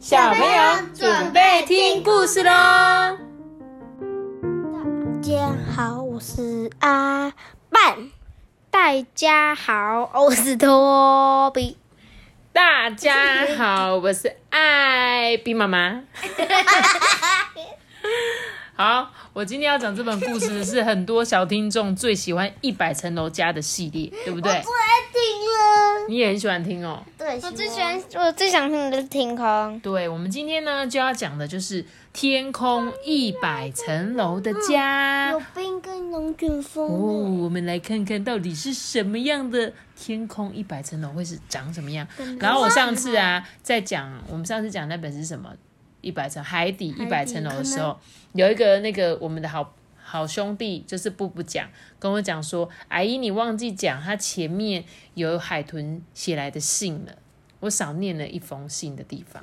小朋友准备听故事喽！大家好，我是阿半。大家好，我是托比。大家好，我是艾比妈妈。好，我今天要讲这本故事是很多小听众最喜欢《一百层楼家》的系列，对不对？我最爱听了。你也很喜欢听哦。对，我最喜欢，我最想听的是天空。对，我们今天呢就要讲的就是天空一百层楼的家。有冰跟龙卷哦，风。我们来看看到底是什么样的天空一百层楼会是长什么样。然后我上次啊在讲，我们上次讲那本是什么？一百层海底一百层楼的时候，有一个那个我们的好好兄弟就是布布讲，跟我讲说，阿姨你忘记讲，他前面有海豚写来的信了，我少念了一封信的地方。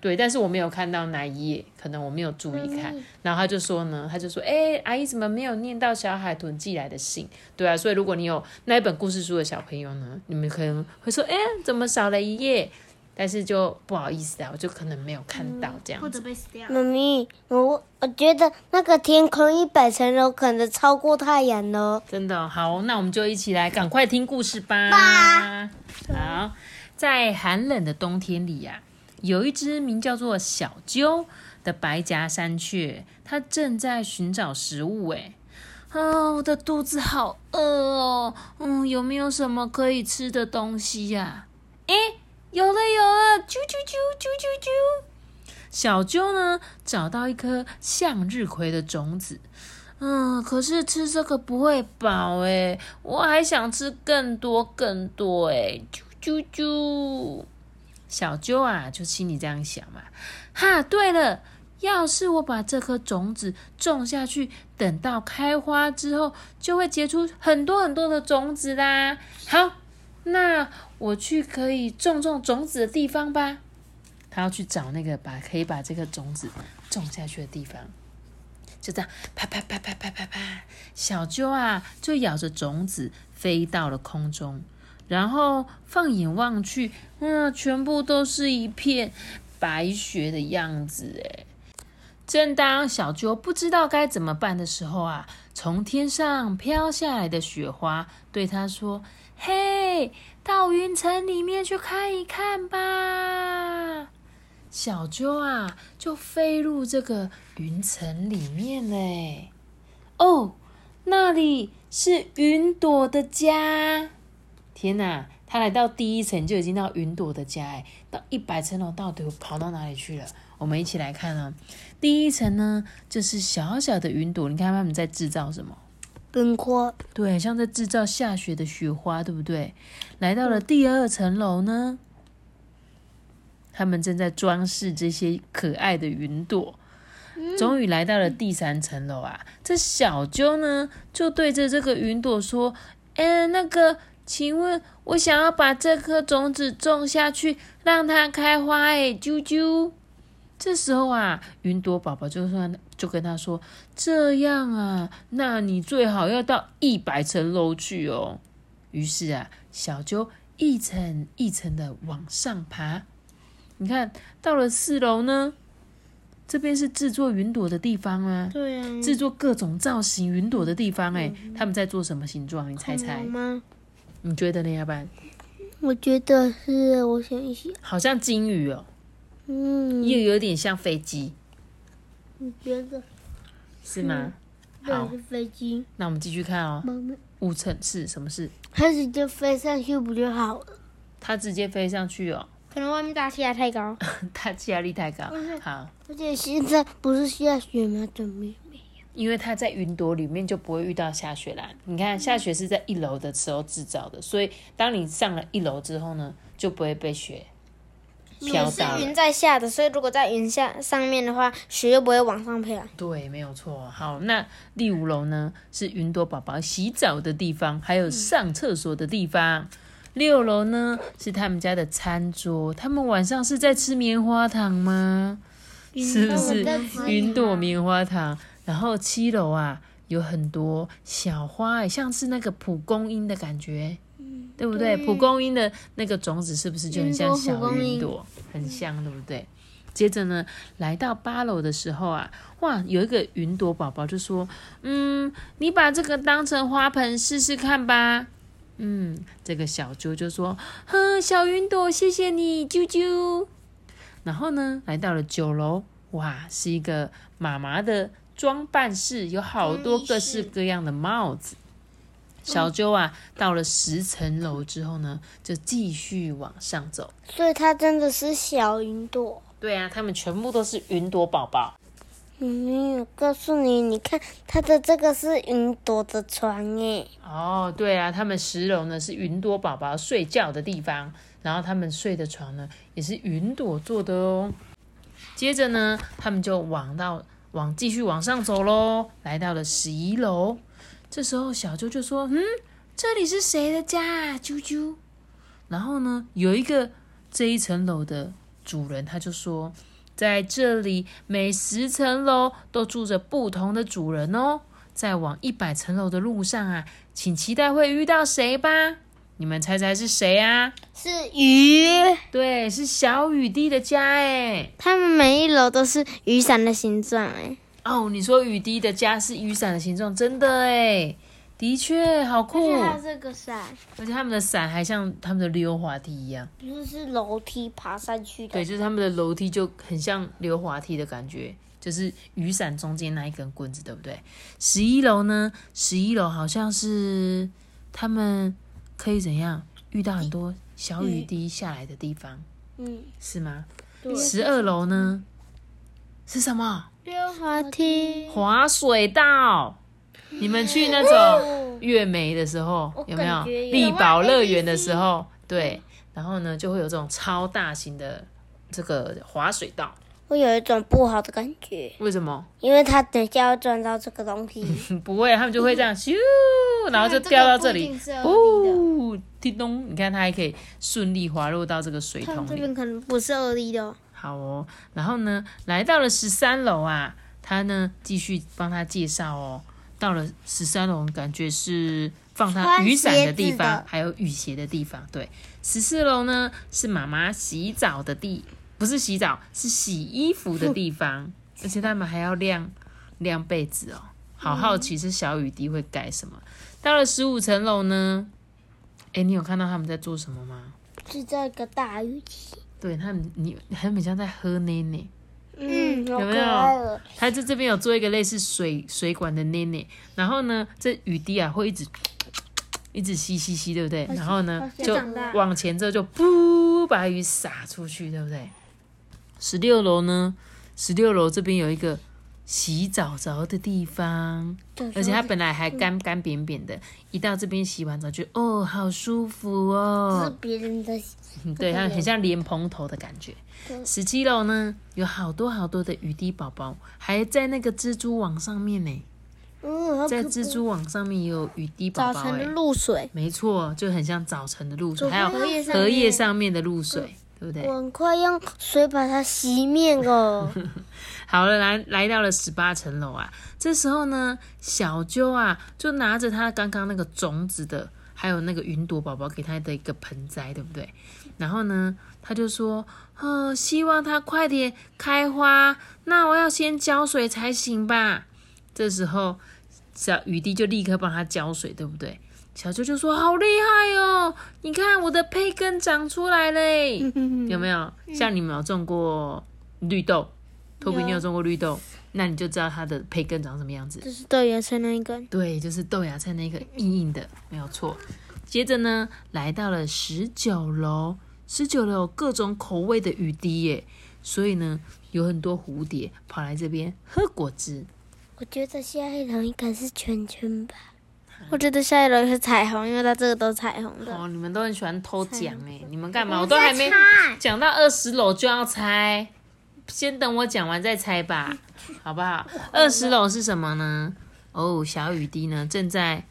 对，但是我没有看到哪一页，可能我没有注意看。然后他就说呢，他就说，哎、阿姨怎么没有念到小海豚寄来的信？对啊，所以如果你有那一本故事书的小朋友呢，你们可能会说，哎、怎么少了一页？但是就不好意思啊，我就可能没有看到这样子。被死掉。妈咪，我我觉得那个天空一百层楼可能超过太阳了。真的哦好，那我们就一起来赶快听故事吧。好，在寒冷的冬天里呀、有一只名叫做小鸠的白颊山雀，它正在寻找食物。哎，啊，我的肚子好饿哦，嗯，有没有什么可以吃的东西呀、诶，有了有了，啾啾啾啾啾啾。小鸠呢，找到一颗向日葵的种子，嗯，可是吃这个不会饱诶，我还想吃更多更多诶，啾啾啾。小鸠啊，就心里这样想嘛，哈，对了，要是我把这颗种子种下去，等到开花之后，就会结出很多很多的种子啦。好，那我去可以种种种子的地方吧。他要去找那个把可以把这个种子种下去的地方。就这样，啪啪啪啪啪啪啪，小鸠啊，就咬着种子飞到了空中，然后放眼望去，嗯，全部都是一片白雪的样子。哎，正当小鸠不知道该怎么办的时候啊，从天上飘下来的雪花对他说：“嘿，到云层里面去看一看吧。”小鸠啊，就飞入这个云层里面嘞。哦，那里是云朵的家。天哪，他来到第一层就已经到云朵的家，哎，到一百层楼到底跑到哪里去了？我们一起来看啊。第一层呢，就是小小的云朵，你看他们在制造什么？冰花。对，像在制造下雪的雪花，对不对？来到了第二层楼呢，他们正在装饰这些可爱的云朵。终于来到了第三层楼啊！这小啾呢，就对着这个云朵说：“嗯，那个，请问我想要把这颗种子种下去，让它开花。”哎，啾啾。这时候啊，云朵宝宝就说，就跟他说：“这样啊，那你最好要到一百层楼去哦。”于是啊，小鸠一层一层的往上爬。你看到了四楼呢，这边是制作云朵的地方啊，对啊。制作各种造型云朵的地方。哎，他们在做什么形状？你猜猜？你觉得呢？要不然我觉得是，我想一想，好像金鱼哦，嗯，又有点像飞机，你觉得是吗？好对，是飞机。那我们继续看哦。五层是什么事？它直接飞上去不就好了？它直接飞上去哦，可能外面大气压太高。大气压力太高。好，而且现在不是下雪吗？怎么没有？因为它在云朵里面就不会遇到下雪啦。你看，下雪是在一楼的时候制造的，所以当你上了一楼之后呢，就不会被雪飘是云。在下的，所以如果在云下上面的话，雪又不会往上飘。对，没有错。好，那第五楼呢是云朵宝宝洗澡的地方，还有上厕所的地方。六楼呢是他们家的餐桌，他们晚上是在吃棉花糖吗？是不是云朵棉花糖？然后七楼啊有很多小花欸，像是那个蒲公英的感觉，对不对？蒲公英的那个种子是不是就很像小云朵，很香，对不对？接着呢，来到八楼的时候啊，哇，有一个云朵宝宝就说：“嗯，你把这个当成花盆试试看吧。”嗯，这个小啾就说：“哼，小云朵，谢谢你，啾啾。”然后呢，来到了九楼，哇，是一个妈妈的装扮室，有好多各式各样的帽子。小啾啊，到了十层楼之后呢，就继续往上走。所以它真的是小云朵。对啊，它们全部都是云朵宝宝。嗯，我告诉你，你看它的这个是云朵的床诶。哦，对啊，它们十楼呢是云朵宝宝睡觉的地方，然后它们睡的床呢也是云朵做的哦。接着呢，他们就往到往继续往上走喽，来到了十一楼。这时候小啾就说：“嗯，这里是谁的家啊，啾啾？”然后呢，有一个这一层楼的主人，他就说：“在这里每十层楼都住着不同的主人哦。在往一百层楼的路上啊，请期待会遇到谁吧？你们猜猜是谁啊？是鱼。对，是小雨滴的家哎。他们每一楼都是雨伞的形状哎。哦，你说雨滴的家是雨伞的形状，真的哎，的确好酷。它这个伞，而且他们的伞还像他们的溜滑梯一样，就是楼梯爬上去的。对，就是他们的楼梯就很像溜滑梯的感觉，就是雨伞中间那一根棍子，对不对？十一楼呢？十一楼好像是他们可以怎样遇到很多小雨滴下来的地方，嗯，是吗？十二楼呢？是什么？溜滑梯、滑水道，你们去那种月梅的时候有没有？力宝乐园的时候，对，然后呢就会有这种超大型的这个滑水道。会有一种不好的感觉，为什么？因为它等下要撞到这个东西。不会，他们就会这样咻，然后就掉到这里。哦，叮咚！你看它还可以顺利滑落到这个水桶里。这边可能不是二 D 的。好哦，然后呢，来到了十三楼啊，他呢继续帮他介绍哦。到了十三楼，感觉是放他雨伞的地方，还有雨鞋的地方。对，十四楼呢是妈妈洗澡的地，不是洗澡，是洗衣服的地方。而且他们还要晾晾被子哦。好好奇是小雨滴会盖什么？到了十五层楼呢？哎，你有看到他们在做什么吗？是这个大雨滴。对他很，你很像在喝奶奶，嗯，有没有？他在这边有做一个类似水水管的奶奶，然后呢，这雨滴啊会一直一直吸吸吸，对不对？然后呢，就往前之后就噗把雨洒出去，对不对？十六楼呢？十六楼这边有一个。洗澡澡的地方，而且它本来还干干扁扁的，一到这边洗完澡就哦，好舒服哦。是别人的，对，它很像莲蓬头的感觉。十七楼呢，有好多好多的雨滴宝宝，还在那个蜘蛛网上面呢。嗯，在蜘蛛网上面也有雨滴宝宝。早晨的露水，没错，就很像早晨的露水，还有荷叶上面的露水。对不对？我快用水把它洗灭哦。好了，来来到了十八层楼啊。这时候呢，小啾啊就拿着他刚刚那个种子的，还有那个云朵宝宝给他的一个盆栽，对不对？然后呢，他就说：“哦，希望它快点开花。那我要先浇水才行吧？”这时候，小雨滴就立刻帮他浇水，对不对？小啾就说：“好厉害哦！你看我的胚根长出来嘞，有没有？像你们有种过绿豆，托比，你有种过绿豆，那你就知道它的培根长什么样子。就是豆芽菜那一根，对，就是豆芽菜那一个硬硬的，没有错。接着呢，来到了十九楼，十九楼有各种口味的雨滴耶，所以呢，有很多蝴蝶跑来这边喝果汁。我觉得下一楼应该是圈圈吧。”我觉得下一轮是彩虹，因为它这个都彩虹的。哦，你们都很喜欢偷讲哎，你们干嘛？我都还没讲到二十楼就要猜，先等我讲完再猜吧，好不好？二十楼是什么呢？哦，小雨滴呢正在。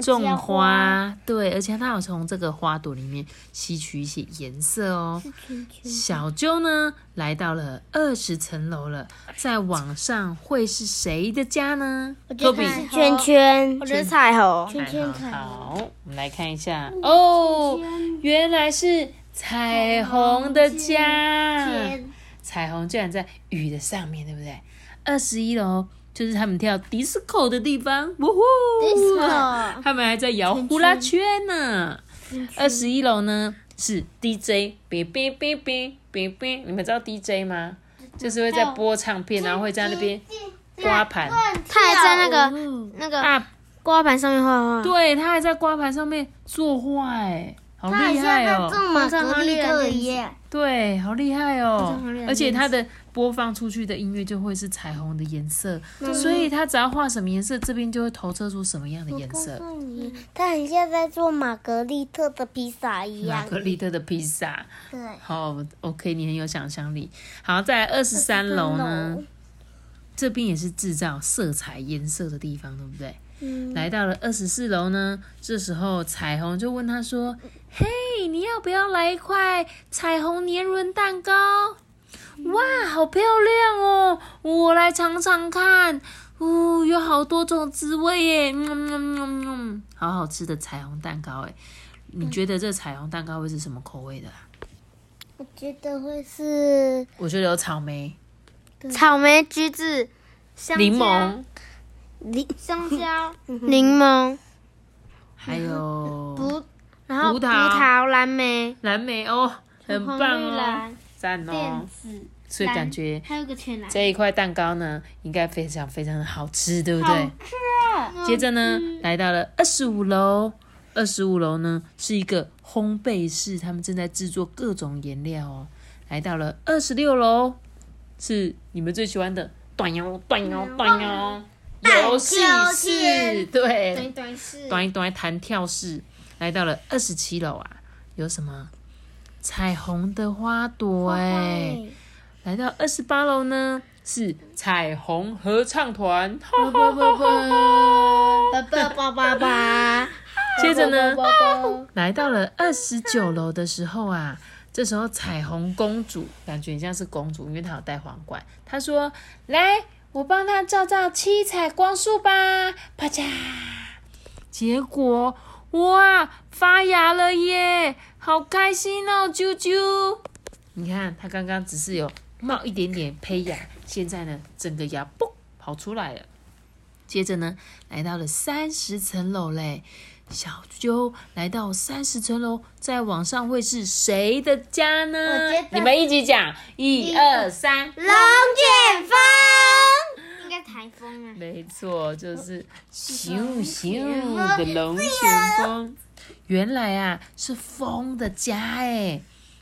种花，对，而且它有从这个花朵里面吸取一些颜色哦。小啾呢，来到了二十层楼了，在网上会是谁的家呢？托比圈圈，我觉得彩虹，圈圈好，我们来看一下哦，原来是彩虹的家。彩虹居然在雨的上面，对不对？二十一楼就是他们跳迪斯科的地方，呜呼！Disco 他们还在摇呼啦圈呢。二十一楼呢是 DJ，别别别别别别，你们知道 DJ 吗？就是会在播唱片，然后会在那边刮盘他还在那个嗯那个啊，刮盘上面画画。对他还在刮盘上面作画，哎，好他好厉害哦！耶。对，好厉害哦而且它的播放出去的音乐就会是彩虹的颜色，所以它只要画什么颜色，这边就会投射出什么样的颜色。它很像在做玛格丽特的披萨一样玛样。格丽特的披萨，对，好，OK，你很有想象力。好，再来二十三楼呢，这边也是制造色彩颜色的地方，对不对？嗯来到了二十四楼呢，这时候彩虹就问他说：“嘿，你要不要来一块彩虹年轮蛋糕？哇，好漂亮哦！我来尝尝看。哦，有好多种滋味耶，嗯嗯嗯嗯，好好吃的彩虹蛋糕哎！你觉得这彩虹蛋糕会是什么口味的啊？我觉得会是我觉得有草莓、草莓、橘子、香柠檬，柠香蕉、柠檬，还有葡，然后葡葡萄萄、蓝莓、蓝莓哦，很棒哦，赞哦所以感觉。这一块蛋糕呢，应该非常非常的好吃，对不对？接着呢，来到了二十五楼。二十五楼呢是一个烘焙室，他们正在制作各种颜料哦。来到了二十六楼，是你们最喜欢的短摇短摇短摇游戏室，对，短短是短一短弹跳室。来到了二十七楼啊，有什么彩虹的花朵哎、来到二十八楼呢，是彩虹合唱团，哈哈哈哈哈。叭叭叭叭。接着呢，来到了二十九楼的时候啊，这时候彩虹公主感觉很像是公主，因为她有戴皇冠。她说：“来，我帮她照照七彩光束吧！”啪嚓，结果哇，发芽了耶，好开心哦，啾啾！你看，它刚刚只是有冒一点点胚芽，现在呢，整个芽嘣跑出来了。接着呢，来到了三十层楼嘞。小啾来到三十层楼，再往上会是谁的家呢？你们一起讲，一二三，龙卷风，台风啊。没错，就是咻咻 的龙卷风。原来啊，是风的家哎，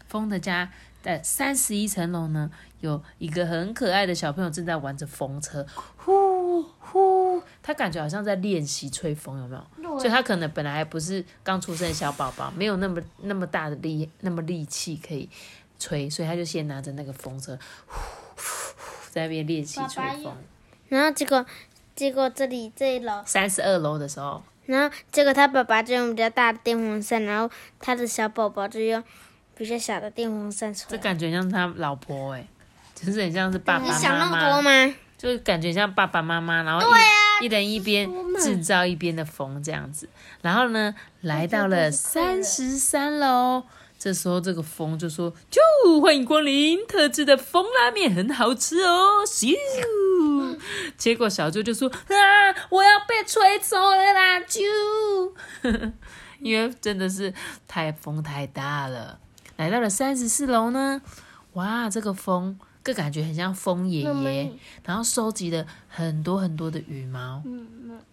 风的家的三十一层楼呢，有一个很可爱的小朋友正在玩着风车，呼呼，他感觉好像在练习吹风，有没有？所以他可能本来还不是刚出生的小宝宝，没有那么那么大的力，那么力气可以吹，所以他就先拿着那个风车，呼呼呼在那边练习吹爸爸有风。然后结果，结果这里这一楼，三十二楼的时候，然后结果他爸爸就用比较大的电风扇，然后他的小宝宝就用比较小的电风扇吹这。感觉像他老婆哎、就是很像是爸爸你想那妈么多妈，吗？就是感觉像爸爸妈妈，然后一、啊一人一边制造一边的风这样子。然后呢，来到了三十三楼，这时候这个风就说：“啾，欢迎光临，特制的风拉面很好吃哦。”咻，结果小猪就说：“啊，我要被吹走了啦！”啾，因为真的是太风太大了。来到了三十四楼呢，哇，这个风，个感觉很像风爷爷，然后收集了很多很多的羽毛，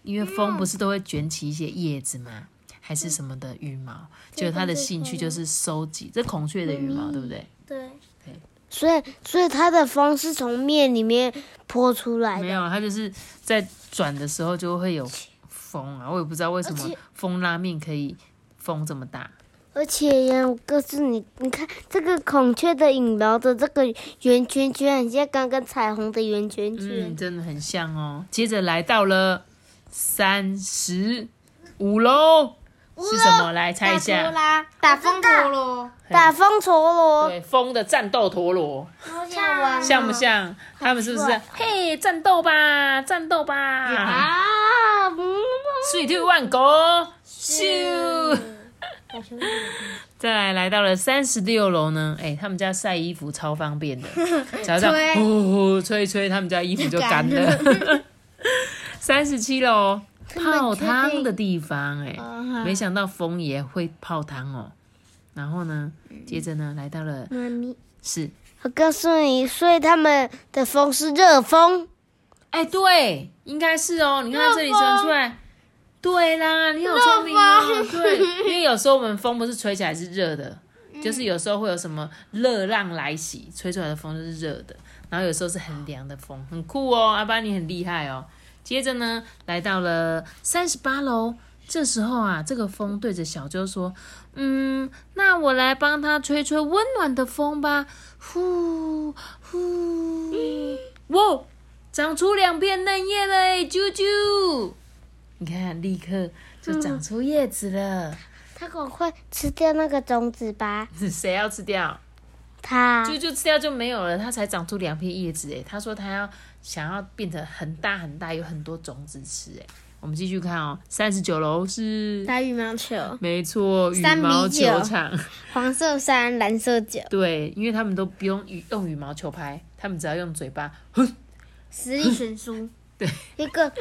因为风不是都会卷起一些叶子吗？还是什么的羽毛？结果他的兴趣就是收集这孔雀的羽毛，对不对？对，所以所以它的风是从面里面泼出来的。没有，它就是在转的时候就会有风啊，我也不知道为什么风拉面可以风这么大。而且呀，我告诉你，你看这个孔雀的羽毛的这个圆圈圈，很像刚刚彩虹的圆圈圈。嗯，真的很像哦。接着来到了三十五楼，是什么？来猜一下。啦，打风陀螺，打风陀螺，对，风的战斗陀螺，好想玩像不像？他们是不是？嘿，战斗吧，战斗吧！啊！嗯 Three two one go，咻！再来来到了三十六楼呢，哎，他们家晒衣服超方便的，只要这样呼呼吹一吹，他们家衣服就干了。三十七楼泡汤的地方，哎，没想到风也会泡汤哦。然后呢，接着呢，来到了妈咪，是，我告诉你，所以他们的风是热风。哎，对，应该是哦。你看它这里传出来，对啦，你好聪明哦。对，因为有时候我们风不是吹起来是热的，就是有时候会有什么热浪来袭，吹出来的风就是热的。然后有时候是很凉的风，很酷哦。阿巴你很厉害哦。接着呢，来到了三十八楼，这时候啊，这个风对着小周说：“嗯，那我来帮他吹吹温暖的风吧。”呼呼，哇！长出两片嫩叶了，啾啾！你看，立刻就长出叶子了。他赶快吃掉那个种子吧。谁要吃掉？他。啾啾吃掉就没有了，它才长出两片叶子。哎，他说他要想要变成很大很大，有很多种子吃。哎，我们继续看哦。三十九楼是打羽毛球，没错，羽毛球场。黄色三，蓝色九。对，因为他们都不用羽用羽毛球拍，他们只要用嘴巴，哼。实力悬殊，对，一个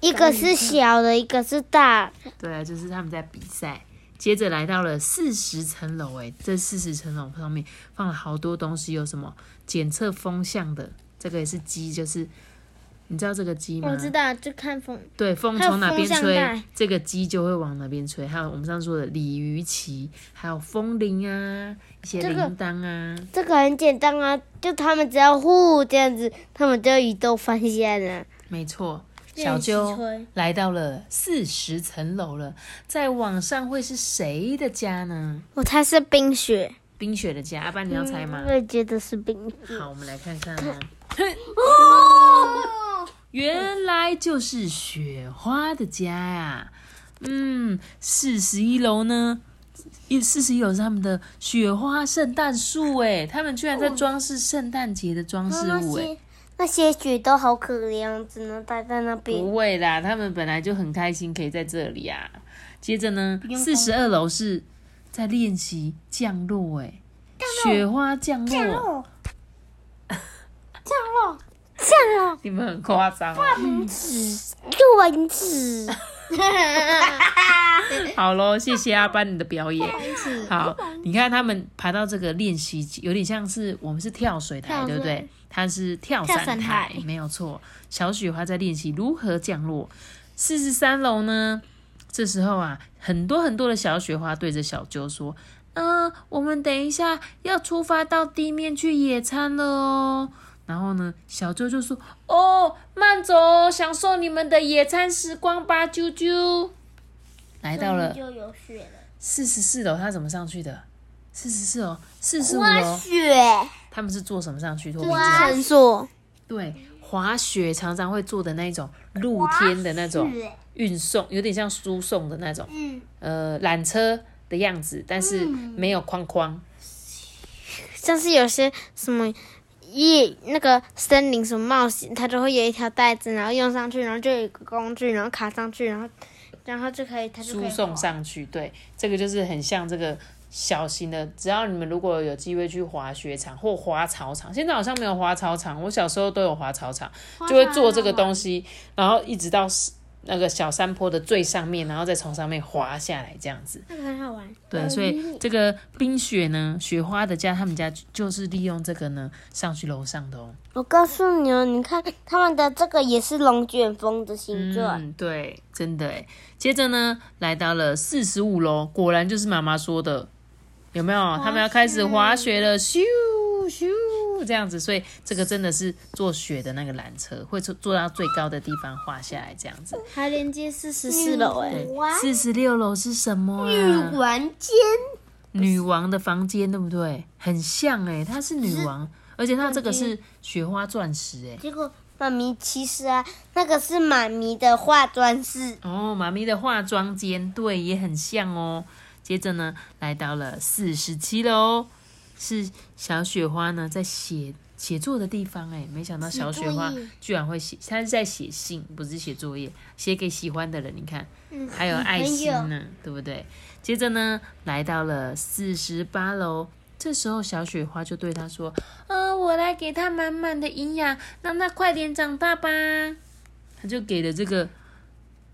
一个是小的，一个是大。对啊，就是他们在比赛。接着来到了四十层楼，哎，这四十层楼上面放了好多东西，有什么检测风向的，这个也是鸡，就是。你知道这个鸡吗？我知道，就看风。对，风从哪边吹，这个鸡就会往哪边吹。还有我们上次说的鲤鱼旗，还有风铃啊，一些铃铛啊。这个很简单啊，就他们只要呼这样子，他们就移动方向了。没错，小鸠来到了四十层楼了，在网上会是谁的家呢？我猜是冰雪。冰雪的家，阿爸你要猜吗？我也觉得是冰雪。好，我们来看看啊。哦。原来就是雪花的家呀，嗯，四十一楼呢，一四十一楼是他们的雪花圣诞树，哎，他们居然在装饰圣诞节的装饰物，哎，那些雪都好可怜，只能待在那边。不会啦，他们本来就很开心，可以在这里啊。接着呢，四十二楼是在练习降落，哎，雪花降落。降落！你们很夸张。蚊子，蚊子。好喽，谢谢阿班你的表演。好，你看他们爬到这个练习，有点像是我们是跳水台，对不对？它是跳伞台，没有错。小雪花在练习如何降落。四十三楼呢？这时候啊，很多很多的小雪花对着小啾说：“嗯，我们等一下要出发到地面去野餐了哦。”然后呢，小周就说：“哦，慢走，享受你们的野餐时光吧，啾啾。”来到了四十四楼，他怎么上去的？四十四楼，四十五楼。滑雪。他们是坐什么上去？滑索。对，滑雪常常会坐的那种露天的那种运送，有点像输送的那种，嗯呃，缆车的样子，但是没有框框。像是有些什么。一那个森林什么冒险，它都会有一条带子，然后用上去，然后就有一个工具，然后卡上去，然后然后就可以它就输送上去。对，这个就是很像这个小型的。只要你们如果有机会去滑雪场或滑草场，现在好像没有滑草场，我小时候都有滑草场，就会做这个东西，然后一直到。那个小山坡的最上面，然后再从上面滑下来，这样子，那个很好玩。对，所以这个冰雪呢，雪花的家，他们家就是利用这个呢上去楼上的哦。我告诉你哦，你看他们的这个也是龙卷风的形状。嗯，对，真的哎。接着呢，来到了四十五楼，果然就是妈妈说的，有没有？他们要开始滑雪了，咻咻。这样子，所以这个真的是坐雪的那个缆车，会坐坐到最高的地方滑下来，这样子。还连接四十四楼哎，四十六楼是什么？女王间，女王的房间，对不对？很像哎，她是女王，而且她这个是雪花钻石哎。结果妈咪其实啊，那个是妈咪的化妆室哦，妈咪的化妆间，对，也很像哦。接着呢，来到了四十七楼。是小雪花呢，在写写作的地方哎，没想到小雪花居然会写，她是在写信，不是写作业，写给喜欢的人。你看，还有爱心呢，对不对？接着呢，来到了四十八楼，这时候小雪花就对他说：“啊，我来给他满满的营养，让他快点长大吧。”他就给了这个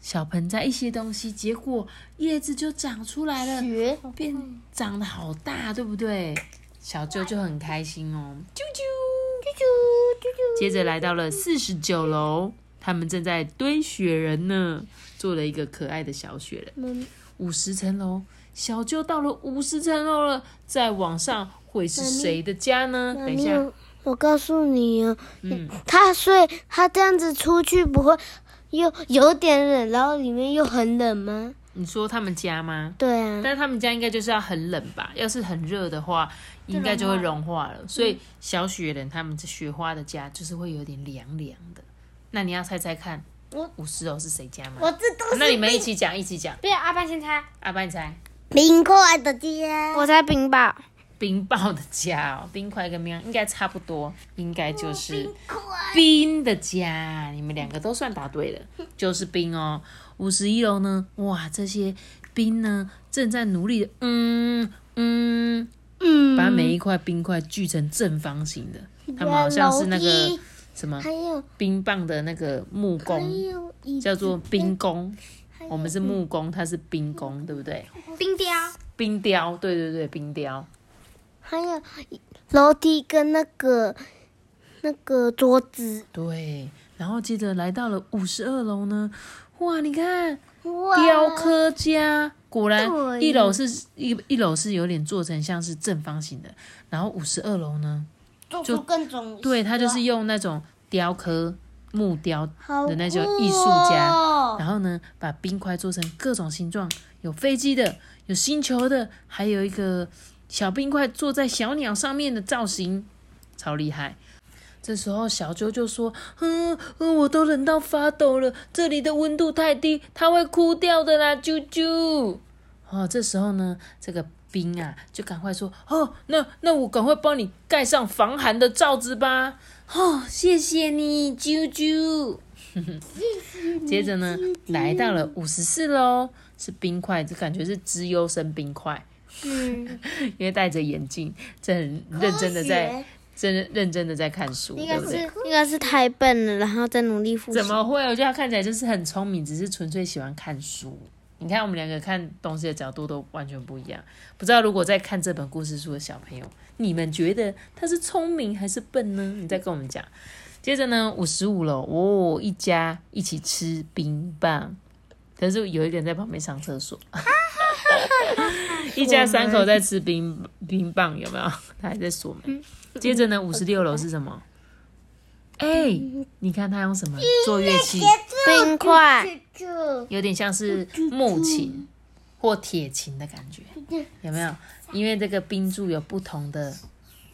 小盆栽一些东西，结果叶子就长出来了。学变长得好大，对不对？小舅就很开心哦，啾啾啾啾啾啾。接着来到了四十九楼，他们正在堆雪人呢，做了一个可爱的小雪人。五十层楼，小舅到了五十层楼了，再往上会是谁的家呢？等一下，我告诉你啊，嗯，他所以他这样子出去不会又有点冷，然后里面又很冷吗？你说他们家吗？对啊，但是他们家应该就是要很冷吧？要是很热的话，应该就会融化了。所以小雪人他们这雪花的家就是会有点凉凉的。那你要猜猜看，我五十楼是谁家吗？我这都那你们一起讲，一起讲。不要阿爸先猜，阿班，你猜冰块的家。我猜冰雹。冰雹的家哦，冰块跟冰应该差不多，应该就是冰的家。你们两个都算答对了，就是冰哦。五十一楼呢？哇，这些冰呢正在努力的，嗯嗯嗯，把每一块冰块锯成正方形的。他们好像是那个什么还有冰棒的那个木工，叫做冰工。我们是木工，他是冰工，对不对？冰雕，冰雕，对对对，冰雕。还有楼梯跟那个那个桌子。对，然后接着来到了五十二楼呢，哇，你看雕刻家，果然一楼是一一楼是有点做成像是正方形的，然后五十二楼呢，做出各种对，他就是用那种雕刻木雕的那种艺术家，哦。然后呢，把冰块做成各种形状，有飞机的，有星球的，还有一个小冰块坐在小鸟上面的造型，超厉害。这时候小啾就说：“嗯嗯，我都冷到发抖了，这里的温度太低，它会哭掉的啦，啾啾。”哦，这时候呢，这个冰啊，就赶快说：“哦，那那我赶快帮你盖上防寒的罩子吧。”哦，谢谢你，啾啾。接着呢，来到了五十四楼，是冰块，这感觉是资优生冰块，嗯，因为戴着眼镜，正很认真的在，真认真的在看书，应该是？应该是太笨了，然后再努力复习。怎么会？我觉得他看起来就是很聪明，只是纯粹喜欢看书。你看我们两个看东西的角度都完全不一样。不知道如果在看这本故事书的小朋友，你们觉得他是聪明还是笨呢？你再跟我们讲。接着呢，五十五楼，哦，一家一起吃冰棒，可是有一个人在旁边上厕所。一家三口在吃冰冰棒，有没有？他还在锁门。接着呢，五十六楼是什么？哎、你看他用什么做乐器？冰块？有点像是木琴或铁琴的感觉，有没有？因为这个冰柱有不同的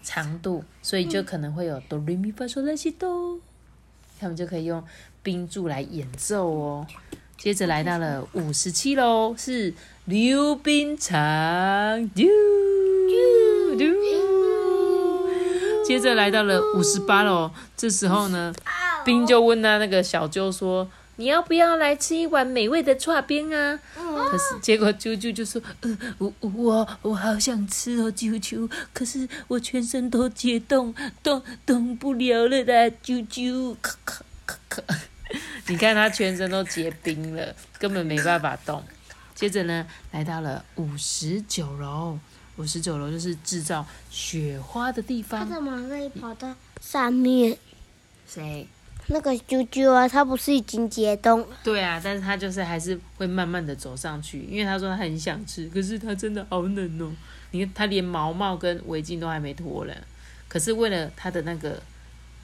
长度，所以就可能会有哆来咪发嗦来西哆，他们就可以用冰柱来演奏哦。接着来到了五十七楼，是溜冰场，嘟嘟嘟。接着来到了五十八楼，这时候呢，冰就问他那个小啾说：“你要不要来吃一碗美味的串冰啊？”可是结果啾啾就说：“呃，我我我好想吃哦，啾啾，可是我全身都解冻，动动不了了啦，啾啾，咳咳咳咳。”你看他全身都结冰了，根本没办法动。接着呢，来到了五十九楼，五十九楼就是制造雪花的地方他方。怎么可以跑到上面？谁？那个啾啾啊，他不是已经解冻了？对啊，但是他就是还是会慢慢的走上去，因为他说他很想吃，可是他真的好冷哦。你看他连毛毛跟围巾都还没脱了，可是为了他的那个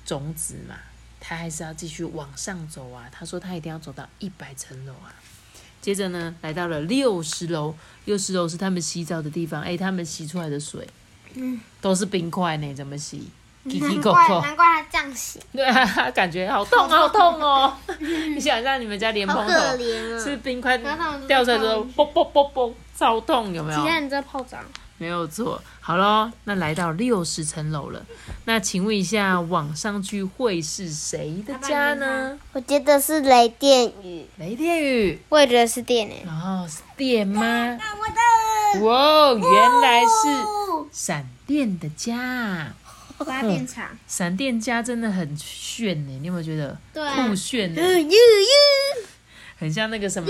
种子嘛，他还是要继续往上走啊。他说他一定要走到一百层楼啊。接着呢，来到了六十楼，六十楼是他们洗澡的地方。哎，他们洗出来的水，嗯，都是冰块呢，怎么洗？难怪。难怪他这样洗。对啊，感觉好痛好痛哦！你想一下，你们家莲蓬好头！是冰块掉出来之后，啵啵啵啵，超痛，有没有其？他人在泡澡，没有错。好喽，那来到六十层楼了，那请问一下，往上去会是谁的家呢？我觉得是雷电雨。雷电雨，我也觉得是电诶。哦，是电吗？我的哇，原来是闪电的家。发电厂。闪电家真的很炫呢，你有没有觉得对啊酷炫呢？很像那个什么，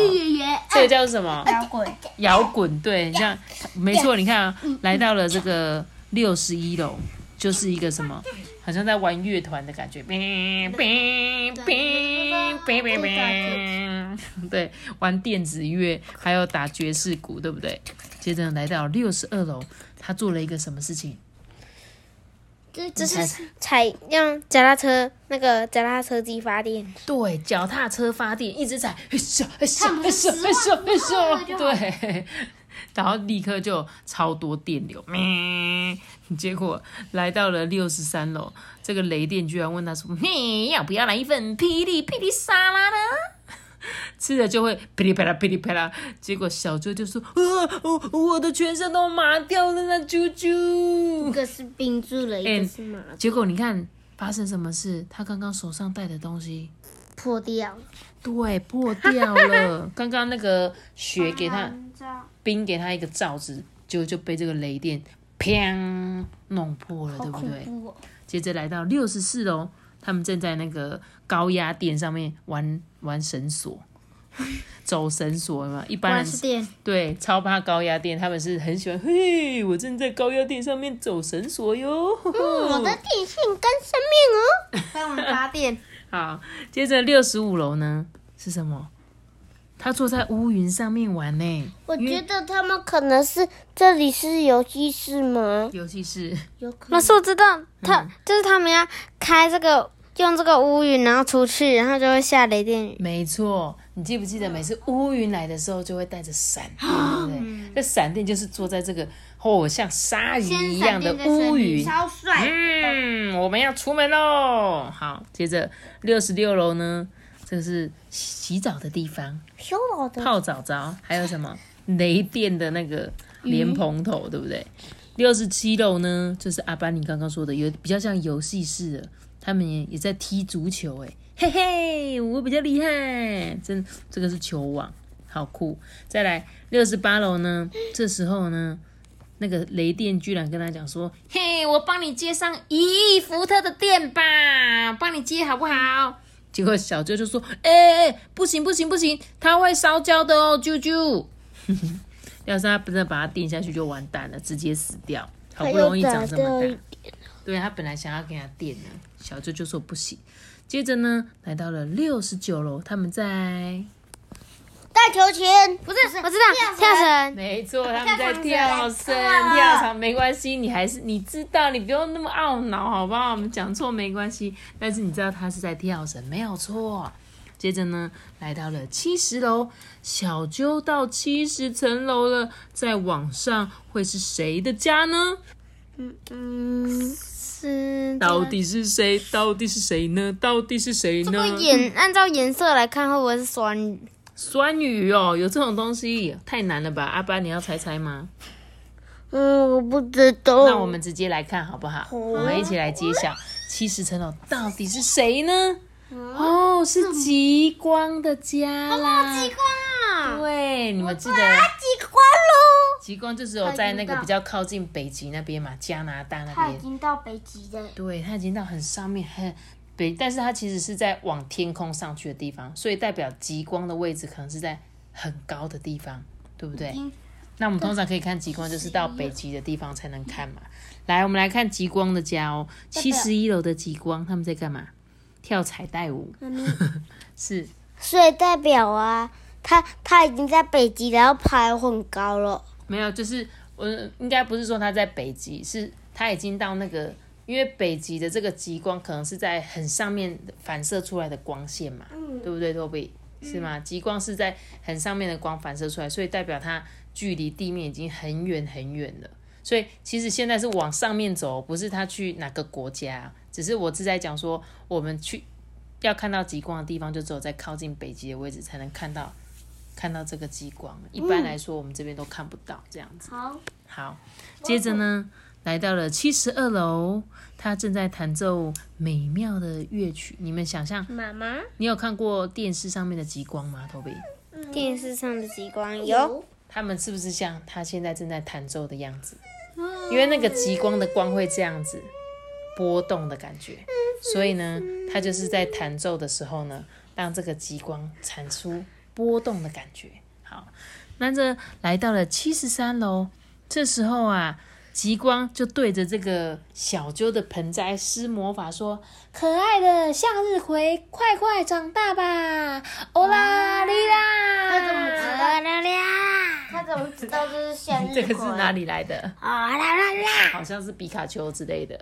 这个叫什么？摇滚。摇滚，对，很像，没错，你看啊，来到了这个六十一楼，就是一个什么，好像在玩乐团的感觉，哔哔哔哔哔哔，对，玩电子乐，还有打爵士鼓，对不对？接着来到六十二楼，他做了一个什么事情？这是踩用脚踏车那个脚踏车机发电。对，脚踏车发电，一直踩，嘿咻嘿咻嘿咻嘿咻嘿咻，对，然后立刻就超多电流，咩，结果来到了六十三楼，这个雷电居然问他说：“嘿，要不要来一份霹雳霹雳沙拉呢？” 吃了就会噼里啪啦噼里啪啦，结果小猪就说：“呃，我我的全身都麻掉了呢，猪猪。”一个是冰住了，一个是麻结果你看发生什么事？他刚刚手上戴的东西。破掉了。对，破掉了。刚刚那个雪给他，冰给他一个罩子，就就被这个雷电砰弄破了，对不对？哦接着来到六十四楼，他们正在那个高压电上面玩玩绳索，走绳索嘛。一般人是电。对超怕高压电，他们是很喜欢。嘿，我正在高压电上面走绳索哟。我的电线杆上面哦。帮我们发电。好，接着六十五楼呢是什么？他坐在乌云上面玩呢。我觉得他们可能是这里是游戏室吗？游戏室，有可老师，我知道，他、就是他们要开这个，用这个乌云，然后出去，然后就会下雷电雨。没错。你记不记得每次乌云来的时候，就会带着闪电，对不对？这闪电就是坐在这个哦，像鲨鱼一样的乌云。超帅。嗯，我们要出门喽。好，接着六十六楼呢，这个是洗澡的地方，修老的泡澡澡，还有什么雷电的那个莲蓬头，对不对？六十七楼呢，就是阿班你刚刚说的，有比较像游戏室的，他们也也在踢足球，哎，嘿嘿，我比较厉害，真这个是球网，好酷。再来六十八楼呢，这时候呢，那个雷电居然跟他讲说，嘿，我帮你接上一亿伏特的电吧，帮你接好不好？结果小舅就说：“哎、哎、不行不行不行，它会烧焦的哦，舅舅。要是他不能把它电下去，就完蛋了，直接死掉。好不容易长这么大，对他本来想要给他电的，小舅就说不行。接着呢，来到了六十九楼，他们在，大球裙不是，我知道，跳绳。没错，他们在跳绳，跳绳没关系，你还是你知道，你不用那么懊恼，好不好？我们讲错没关系，但是你知道他是在跳绳，没有错。接着呢，来到了七十楼，小揪到七十层楼了，在网上会是谁的家呢？嗯，是到底是谁？到底是谁呢？到底是谁这呢？个颜，按照颜色来看，会不会是酸雨？酸雨哦，有这种东西太难了吧？阿巴，你要猜猜吗？嗯，我不知道。那我们直接来看好不好？我们一起来揭晓七十层楼到底是谁呢？哦，是极光的家啦！极光啊！对，你们记得极光喽！极光就是有在那个比较靠近北极那边嘛，加拿大那他已边。经到北极了。对，它已经到很上面，很北，但是它其实是在往天空上去的地方，所以代表极光的位置可能是在很高的地方，对不对？那我们通常可以看极光，就是到北极的地方才能看嘛。来，我们来看极光的家哦，七十一楼的极光，他们在干嘛？跳彩带舞，是所以代表啊，他他已经在北极，然后爬很高了。没有，就是我应该不是说他在北极，是他已经到那个，因为北极的这个极光可能是在很上面反射出来的光线嘛，对不对，托比？是吗？极光是在很上面的光反射出来，所以代表它距离地面已经很远很远了。所以其实现在是往上面走，不是它去哪个国家，只是我是在讲说，我们去要看到极光的地方，就只有在靠近北极的位置才能看到看到这个极光。一般来说，我们这边都看不到这样子。好，好，接着呢，来到了七十二楼，他正在弹奏美妙的乐曲。你们想象，妈妈，你有看过电视上面的极光吗？托比，电视上的极光有，他们是不是像他现在正在弹奏的样子？因为那个极光的光会这样子波动的感觉，所以呢，他就是在弹奏的时候呢，让这个极光产出波动的感觉。好，那这来到了七十三楼，这时候啊，极光就对着这个小鸠的盆栽施魔法，说：“可爱的向日葵，快快长大吧！”欧啦哩他怎么知啦，道？啦啦，他怎么知道这是向日葵这葵？个是哪里来的？啊啦啦啦，好像是皮卡丘之类的。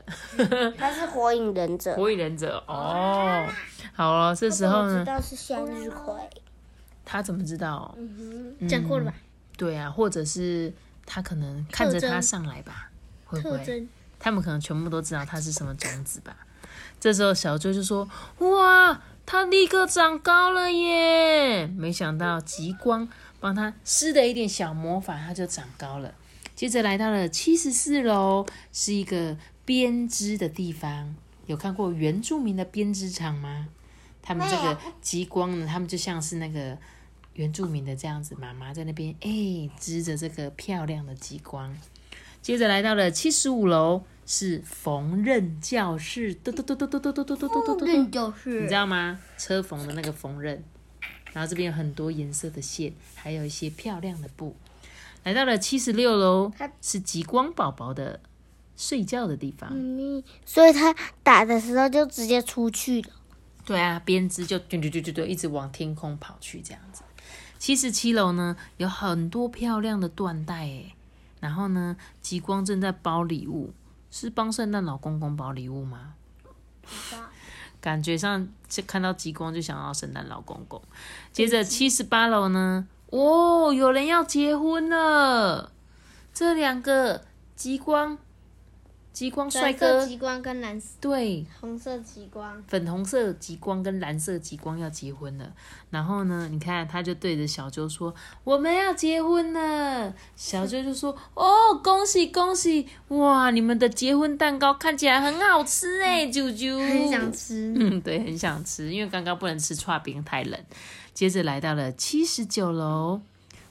他是火影忍者。火影忍者哦，好了，这时候呢，知道是向日葵。他怎么知道？嗯哼讲过了吧？对啊，或者是他可能看着他上来吧，会不会？他们可能全部都知道它是什么种子吧。这时候小猪就说：“哇，它立刻长高了耶！”没想到极光帮他施了一点小魔法，它就长高了。接着来到了七十四楼，是一个编织的地方。有看过原住民的编织厂吗？他们这个极光呢，他们就像是那个原住民的这样子，妈妈在那边哎织着这个漂亮的极光。接着来到了七十五楼，是缝纫教室，嘟嘟嘟嘟嘟嘟嘟嘟嘟嘟嘟嘟，你知道吗？车缝的那个缝纫，然后这边有很多颜色的线，还有一些漂亮的布。来到了七十六楼，是极光宝宝的睡觉的地方。嗯，所以他打的时候就直接出去了。对啊，编织就对对对对对，一直往天空跑去这样子。七十七楼呢，有很多漂亮的缎带诶，然后呢，极光正在包礼物，是帮圣诞老公公包礼物吗？感觉上就看到极光就想要圣诞老公公。接着七十八楼呢，哦，有人要结婚了，这两个极光，极光帅哥，极光跟蓝色对，红色极光，粉红色极光跟蓝色极光要结婚了，然后呢，你看他就对着小周说：“我们要结婚了。”小周就说：“哦，恭喜恭喜！哇，你们的结婚蛋糕看起来很好吃哎，啾啾，很想吃。嗯，对，很想吃，因为刚刚不能吃串冰太冷。接着来到了七十九楼，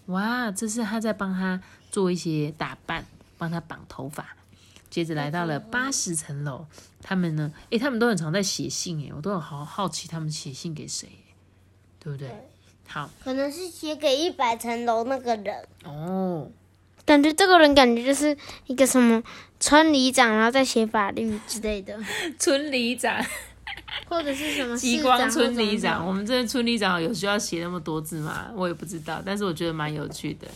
哇，这是他在帮他做一些打扮，帮他绑头发。接着来到了八十层楼，他们呢，诶，他们都很常在写信，诶，我都很好好奇他们写信给谁，对不对？好。可能是写给一百层楼那个人。哦，感觉这个人感觉就是一个什么村里长，然后再写法律之类的，村里长，或者是什么极光村里长，我们这边村里长有需要写那么多字吗？我也不知道，但是我觉得蛮有趣的。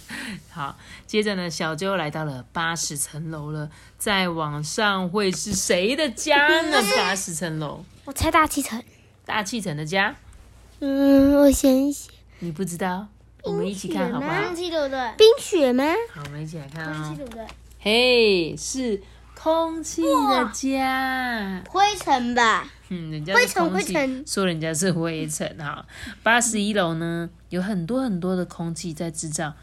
好，接着呢，小周来到了八十层楼了，再往上会是谁的家呢？八十层楼，我猜大气层，大气层的家，嗯，我想一想，你不知道？我们一起看好不好空？气对不对？冰雪吗？好，我们一起来看哦。空气对不对？嘿，是空气的家。灰尘吧？嗯，人家灰尘是空气灰尘，说人家是灰尘哈。八十一楼呢，有很多很多的空气在制造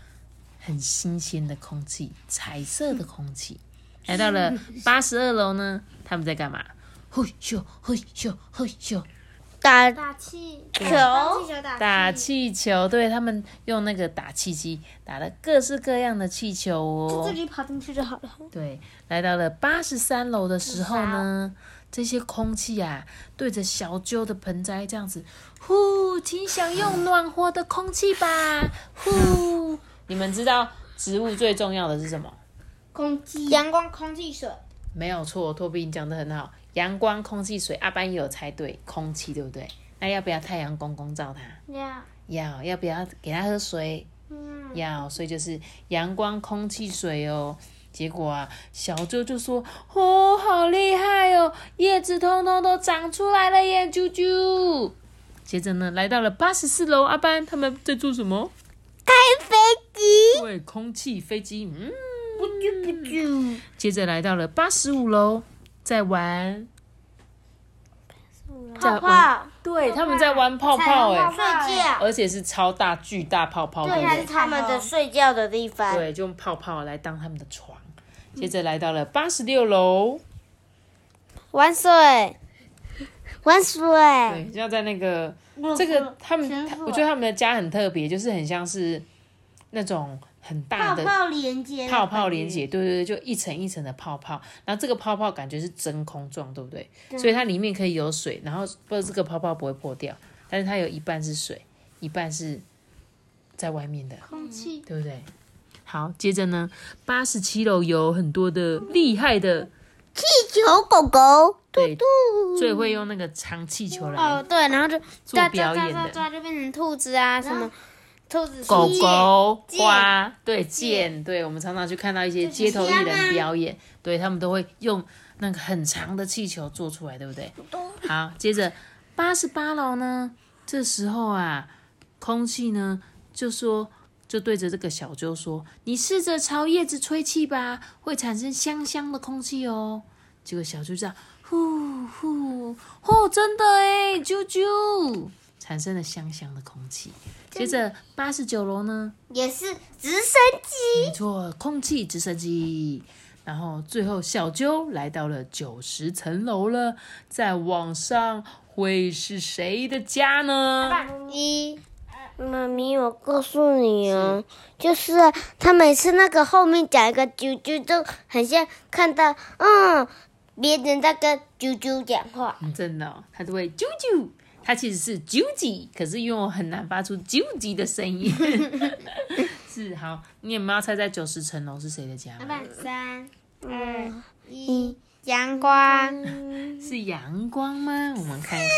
很新鲜的空气，彩色的空气。来到了八十二楼呢，他们在干嘛？嘿咻嘿咻嘿咻，打打气球球打打气球，对他们用那个打气机打了各式各样的气球哦。自己跑进去就好了。对，来到了八十三楼的时候呢，这些空气啊，对着小鸠的盆栽这样子，呼，请享用暖和的空气吧，呼。你们知道植物最重要的是什么？空气阳光、空气、水，没有错，托比你讲的很好，阳光、空气、水，阿班也有猜对，空气对不对？那要不要太阳公公照它？要，要，要不要给它喝水？嗯，要，所以就是阳光、空气、水哦。结果啊，小周就说：“哦，好厉害哦，叶子通通都长出来了耶，啾啾。”接着呢，来到了八十四楼，阿班他们在做什么？开飞机，对，空气飞机。嗯，不啾不啾，接着来到了八十五楼，在玩在泡玩，泡，对，他们在玩泡泡哎，睡觉，而且是超大巨大泡泡，对他们的睡觉的地方。对，就用泡泡来当他们的床。接着来到了八十六楼，玩水，玩水。对，就要在那个这个他们我觉得他们的家很特别，就是很像是那种很大的泡泡连接，泡泡连接，对对对，就一层一层的泡泡，然后这个泡泡感觉是真空状，对不对？所以它里面可以有水，然后不知道这个泡泡不会破掉，但是它有一半是水，一半是在外面的，空气。对不对？好，接着呢，八十七楼有很多的厉害的，气球狗狗，对，最会用那个长气球哦来对，然后就做抓表演的。抓，就变成兔子啊，什么兔子狗狗、花，对剑，对我们常常去看到一些街头艺人表演，对他们都会用那个很长的气球做出来，对不对？好，接着八十八楼呢，这时候啊，空气呢就说，就对着这个小鸠说：“你试着朝叶子吹气吧，会产生香香的空气哦。”结果小鸠这样，呼呼，呼，真的哎，啾啾，产生了香香的空气。接着八十九楼呢，也是直升机。没错，空气直升机。然后最后小鸠来到了九十层楼了，在往上会是谁的家呢？一妈咪，我告诉你啊，就是啊他每次那个后面讲一个啾啾，就很像看到嗯别人在跟啾啾讲话。嗯真的、哦，它都会啾啾，他其实是啾叽，可是因为我很难发出啾叽的声音。是好，你有没有要猜在九十层楼是谁的家吗？三二一，阳光，是阳光吗？我们看看。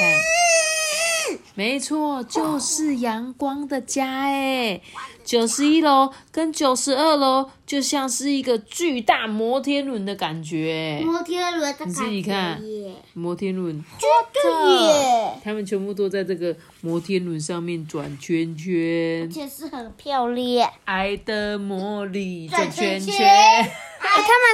没错，就是阳光的家哎。九十一楼跟九十二楼就像是一个巨大摩天轮的感觉哎。摩天轮的你自己看，摩天轮，对耶，他们全部都在这个摩天轮上面转圈圈而，且是很漂亮。爱的魔力转转圈圈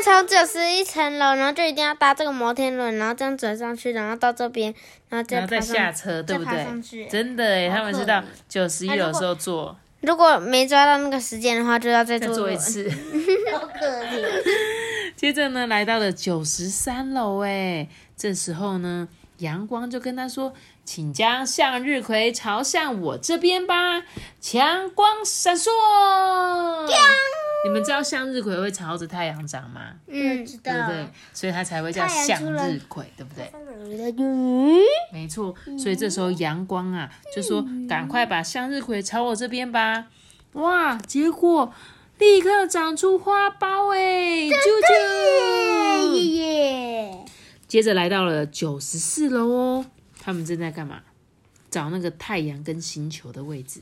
从九十一层楼，然后就一定要搭这个摩天轮，然后这样转上去，然后到这边，然后再然后再下车，对不对？真的哎，他们是到九十一楼的时候坐，如果没抓到那个时间的话，就要再。坐一次。好可怜。接着呢，来到了九十三楼，哎，这时候呢，阳光就跟他说：“请将向日葵朝向我这边吧，强光闪烁。”你们知道向日葵会朝着太阳长吗？嗯，知道对不对？所以它才会叫向日葵，对不对？鱼没错，所以这时候阳光啊，就说：“赶快把向日葵朝我这边吧！”哇，结果立刻长出花苞哎，啾啾！耶耶！接着来到了九十四楼哦，他们正在干嘛？找那个太阳跟星球的位置，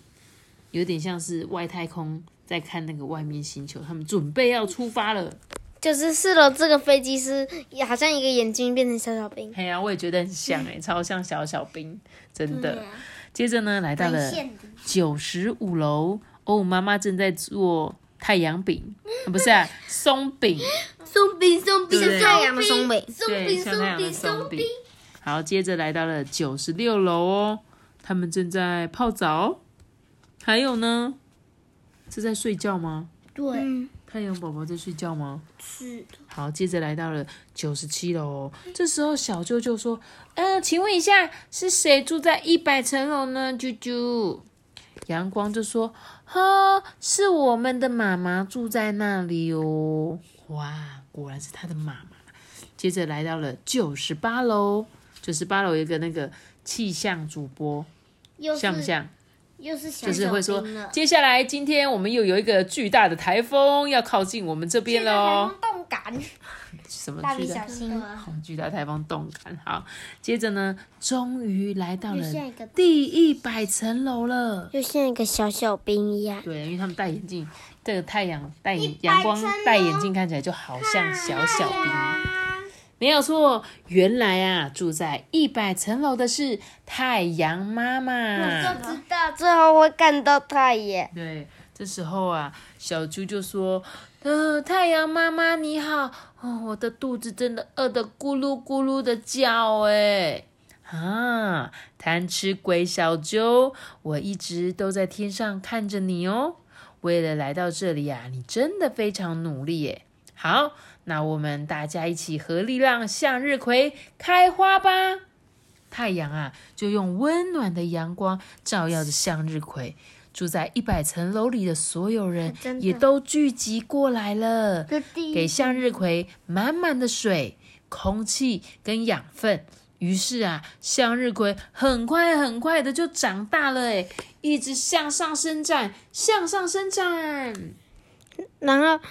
有点像是外太空在看那个外面星球，他们准备要出发了。九十四楼这个飞机师，好像一个眼睛变成小小兵。哎呀、我也觉得很像哎，超像小小兵，真的。接着呢，来到了九十五楼，哦，妈妈正在做太阳饼，啊 不是啊，松饼，松饼松饼像太阳的松饼对，松饼像太阳的松饼松饼。好，接着来到了九十六楼哦，他们正在泡澡，还有呢，是在睡觉吗？对，嗯，太阳宝宝在睡觉吗？是好，接着来到了九十七楼哦，这时候小舅舅说：“嗯、请问一下，是谁住在一百层楼呢？”啾啾，阳光就说：“哈，是我们的妈妈住在那里哦。”哇，果然是他的妈妈。接着来到了九十八楼，九十八楼有一个那个气象主播，像不像？又是小就是会说接下来今天我们又有一个巨大的台风要靠近我们这边喽。动感，什么巨大笔小新。好巨大台风动感。好，接着呢，终于来到了第一百层楼了。就像一个小小兵一样。对，因为他们戴眼镜，这个太阳戴眼阳光戴眼镜看起来就好像小小兵。没有错，原来啊，住在一百层楼的是太阳妈妈。我就知道最后会看到太阳。对，这时候啊，小猪就说：“呃，太阳妈妈你好，哦，我的肚子真的饿得咕噜咕噜的叫，哎，啊，贪吃鬼小猪，我一直都在天上看着你哦。为了来到这里啊，你真的非常努力耶。好，那我们大家一起合力让向日葵开花吧！太阳啊，就用温暖的阳光照耀着向日葵。住在一百层楼里的所有人 也都聚集过来了，给向日葵满满的水、空气跟养分。于是啊，向日葵很快很快的就长大了，哎，一直向上伸展，向上伸展。然后，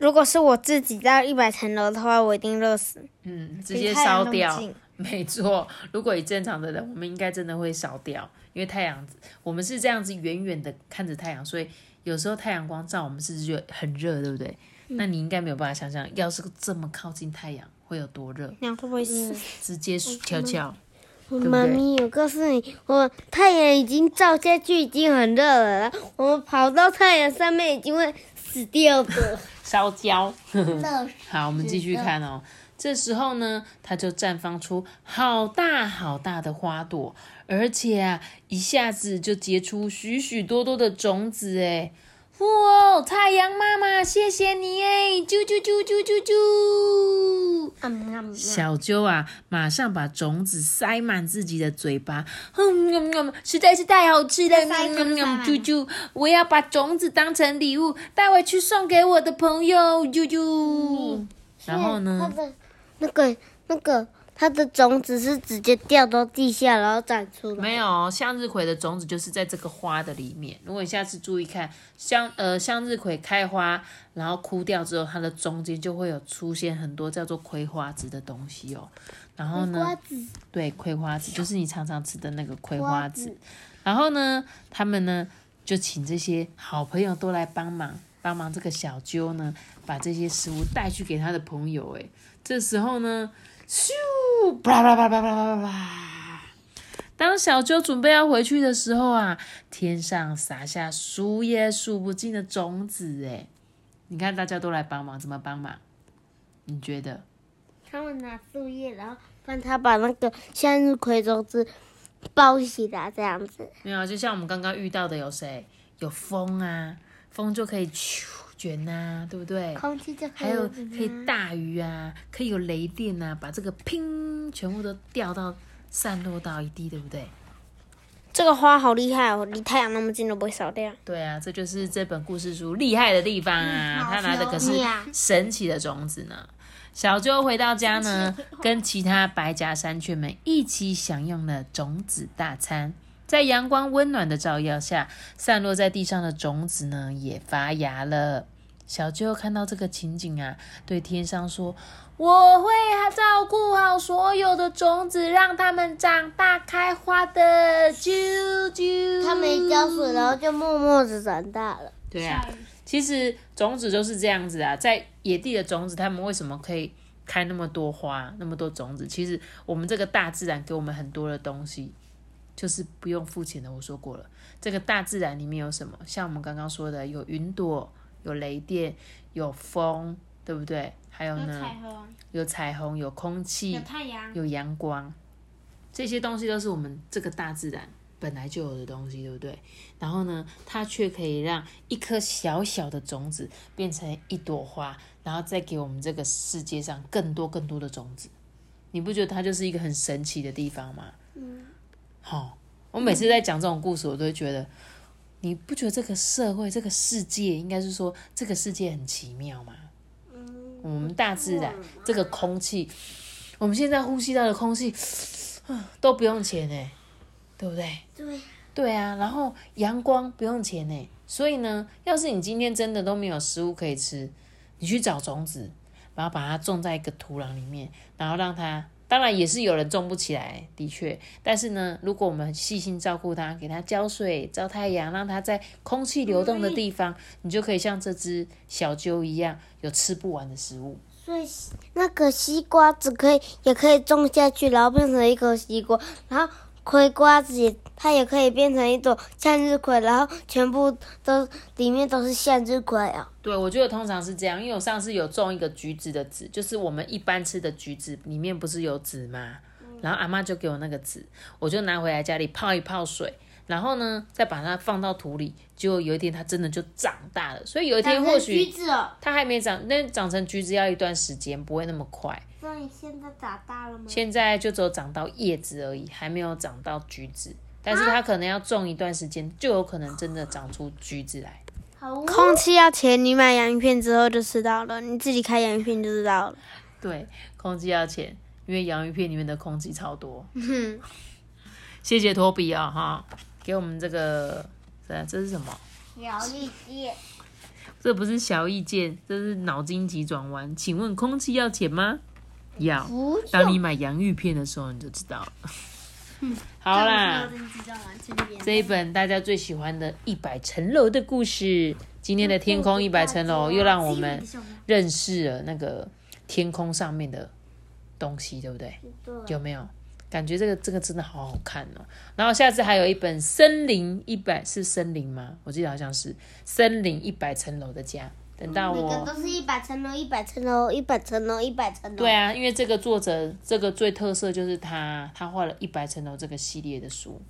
如果是我自己到一百层楼的话，我一定热死，嗯，直接烧掉近。没错，如果以正常的人，我们应该真的会烧掉，因为太阳，我们是这样子远远的看着太阳，所以有时候太阳光照我们是不是就很热，对不对？那你应该没有办法想象，要是这么靠近太阳会有多热，那样会不会死？直接翘翘。我对不对妈咪，我告诉你，我太阳已经照下去，已经很热了。我们跑到太阳上面，已经会死掉的。烧焦。好，我们继续看哦。这时候呢，它就绽放出好大好大的花朵，而且啊，一下子就结出许许多多的种子哎！哇，太阳妈妈，谢谢你哎！啾啾啾啾啾啾！嗯嗯小啾啊，马上把种子塞满自己的嘴巴，嗯嗯嗯，实在是太好吃了，塞嗯嗯嗯，塞满啾啾，我要把种子当成礼物带回去送给我的朋友，啾啾。然后呢那个那个，它的种子是直接掉到地下，然后长出来。没有，向日葵的种子就是在这个花的里面。如果你下次注意看，向呃向日葵开花，然后枯掉之后，它的中间就会有出现很多叫做葵花籽的东西哦。然后呢，对，葵花籽就是你常常吃的那个葵花籽。然后呢，他们呢就请这些好朋友都来帮忙，帮忙这个小鸠呢把这些食物带去给他的朋友。哎，这时候呢，咻，啪啦啪啦啪啦啪啦啪啦。当小鸠准备要回去的时候啊，天上撒下数也数不尽的种子。哎，你看大家都来帮忙，怎么帮忙？你觉得？他们拿树叶，然后帮他把那个向日葵种子包起来，这样子。没有，就像我们刚刚遇到的有谁？有风啊，风就可以咻卷啊，对不对？空气就还有可以大雨啊，可以有雷电啊，把这个拼全部都掉到散落到一地，对不对？这个花好厉害哦，离太阳那么近都不会烧掉。对啊，这就是这本故事书厉害的地方啊！它拿的可是神奇的种子呢。小鸠回到家呢，跟其他白颊山雀们一起享用了种子大餐。在阳光温暖的照耀下，散落在地上的种子呢也发芽了。小舅看到这个情景啊，对天上说：“我会照顾好所有的种子，让它们长大开花的。”啾啾，它没浇水，然后就默默的长大了。对啊，其实种子就是这样子啊，在野地的种子，它们为什么可以开那么多花、那么多种子？其实我们这个大自然给我们很多的东西，就是不用付钱的。我说过了，这个大自然里面有什么？像我们刚刚说的，有云朵，有雷电，有风，对不对？还有呢，彩虹，有彩虹，有空气，有太阳，有阳光，这些东西都是我们这个大自然本来就有的东西，对不对？然后呢，它却可以让一颗小小的种子变成一朵花，然后再给我们这个世界上更多更多的种子。你不觉得它就是一个很神奇的地方吗？嗯。好，我每次在讲这种故事，我都会觉得，你不觉得这个社会、这个世界，应该是说这个世界很奇妙吗？嗯我们大自然这个空气，我们现在呼吸到的空气，都不用钱哎，对不对？对，对啊，然后阳光不用钱呢，所以呢，要是你今天真的都没有食物可以吃，你去找种子，然后把它种在一个土壤里面，然后让它，当然也是有人种不起来，的确，但是呢，如果我们细心照顾它，给它浇水、照太阳，让它在空气流动的地方，你就可以像这只小鸠一样，有吃不完的食物。所以那个西瓜只可以也可以种下去，然后变成一颗西瓜，然后葵瓜子也它也可以变成一朵向日葵，然后全部都里面都是向日葵啊。对，我觉得通常是这样，因为我上次有种一个橘子的籽，就是我们一般吃的橘子里面不是有籽吗？然后阿妈就给我那个籽，我就拿回来家里泡一泡水，然后呢再把它放到土里，结果有一天它真的就长大了。所以有一天或许橘许子哦，它还没长，那长成橘子要一段时间，不会那么快。所以现在长大了吗？现在就只有长到叶子而已，还没有长到橘子。但是它可能要种一段时间，就有可能真的长出橘子来。好哦，空气要钱，你买洋芋片之后就知道了，你自己开洋芋片就知道了。对，空气要钱，因为洋芋片里面的空气超多。哼，谢谢托比啊、哈，给我们这个，这这是什么？小力姐，这不是小意见，这是脑筋急转弯。请问空气要钱吗？要。当你买洋芋片的时候，你就知道了。好啦，这一本大家最喜欢的《一百层楼的故事》，今天的天空一百层楼又让我们认识了那个天空上面的东西，对不对？有没有感觉这个这个真的好好看哦？然后下次还有一本《森林一百》，是森林吗？我记得好像是《森林一百层楼的家》。等到我每个都是一百层楼，一百层楼，一百层楼，一百层楼。对啊，因为这个作者这个最特色就是他他画了一百层楼这个系列的书，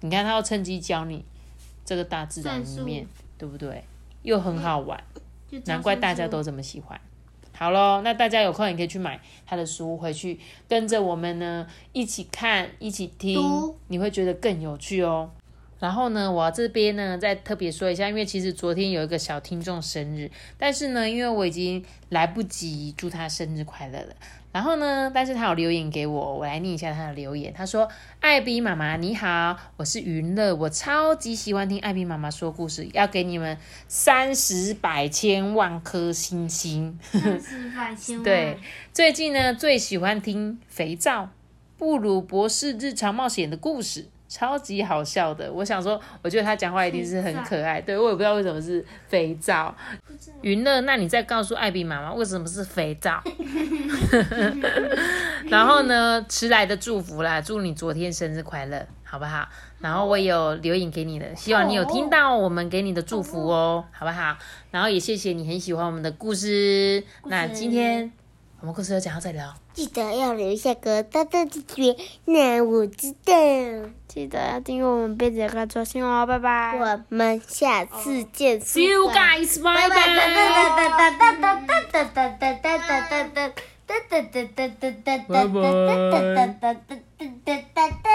你看他要趁机教你这个大自然里面，对不对？又很好玩，难怪大家都这么喜欢。好咯，那大家有空也可以去买他的书，回去跟着我们呢一起看，一起听，你会觉得更有趣哦。然后呢，我这边呢再特别说一下，因为其实昨天有一个小听众生日，但是呢，因为我已经来不及祝他生日快乐了。然后呢，但是他有留言给我，我来念一下他的留言。他说：“艾比妈妈你好，我是云乐，我超级喜欢听艾比妈妈说故事，要给你们三十百千万颗星星。”四百千万。对，最近呢最喜欢听肥皂布鲁博士日常冒险的故事，超级好笑的。我想说，我觉得他讲话一定是很可爱。对我也不知道为什么是肥皂。云乐，那你再告诉艾比妈妈为什么是肥皂？然后呢，迟来的祝福啦，祝你昨天生日快乐，好不好？然后我也有留言给你的，希望你有听到我们给你的祝福哦，好不好？然后也谢谢你很喜欢我们的故事。那今天我们故事就讲到这里了。记得要留下个大大的嘴，那我知道。记得要订阅我们贝子哥做新哦，拜拜。我们下次见 See you guys, bye 拜 bye. 拜。